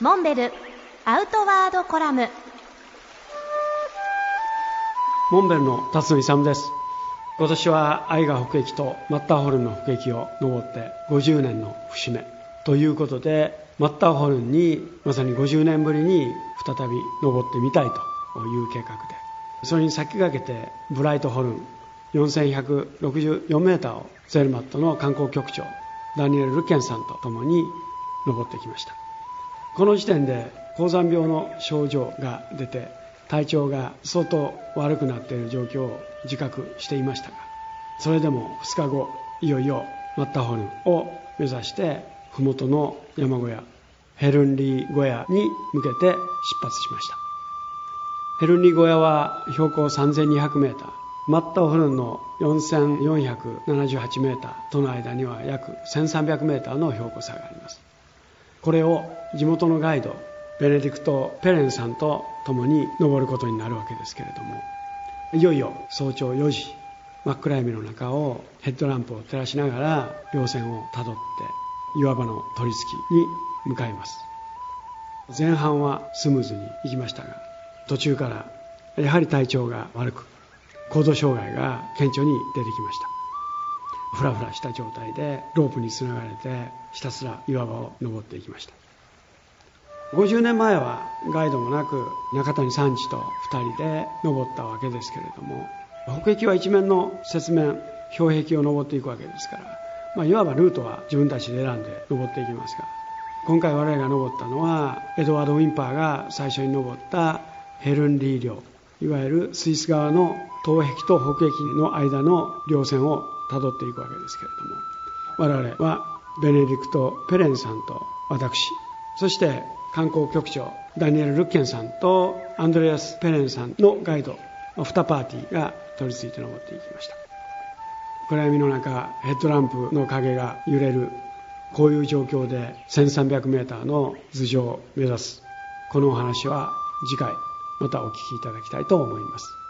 モンベルアウトワードコラム。モンベルの辰野勇です。今年は愛河北駅とマッターホルンの北駅を登って50年の節目ということでマッターホルンにまさに50年ぶりに再び登ってみたいという計画で。それに先駆けてブライトホルン4164メーターをゼルマットの観光局長ダニエル・ルケンさんと共に登ってきました。この時点で高山病の症状が出て体調が相当悪くなっている状況を自覚していましたがそれでも2日後いよいよマッターホルンを目指して麓の山小屋ヘルンリー小屋に向けて出発しました。ヘルンリー小屋は標高3200メーターマッターホルンの4478メーターとの間には約1300メーターの標高差があります。これを地元のガイドベネディクト・ペレンさんと共に登ることになるわけですけれどもいよいよ早朝4時真っ暗闇の中をヘッドランプを照らしながら稜線をたどって岩場の取り付きに向かいます。前半はスムーズに行きましたが途中からやはり体調が悪く行動障害が顕著に出てきました。ふらふらした状態でロープにつながれてひたすら岩場を登っていきました。50年前はガイドもなく中谷三次と2人で登ったわけですけれども北壁は一面の雪面氷壁を登っていくわけですから、まあ、いわばルートは自分たちで選んで登っていきますが今回我々が登ったのはエドワード・ウィンパーが最初に登ったヘルンリー領いわゆるスイス側の東壁と北壁の間の稜線をたどっていくわけですけれども。我々はベネディクト・ペレンさんと私そして観光局長ダニエル・ルッケンさんとアンドレアス・ペレンさんのガイド2パーティーが取り付いて登っていきました。暗闇の中ヘッドランプの影が揺れるこういう状況で 1300m の頭上を目指す。このお話は次回またお聞きいただきたいと思います。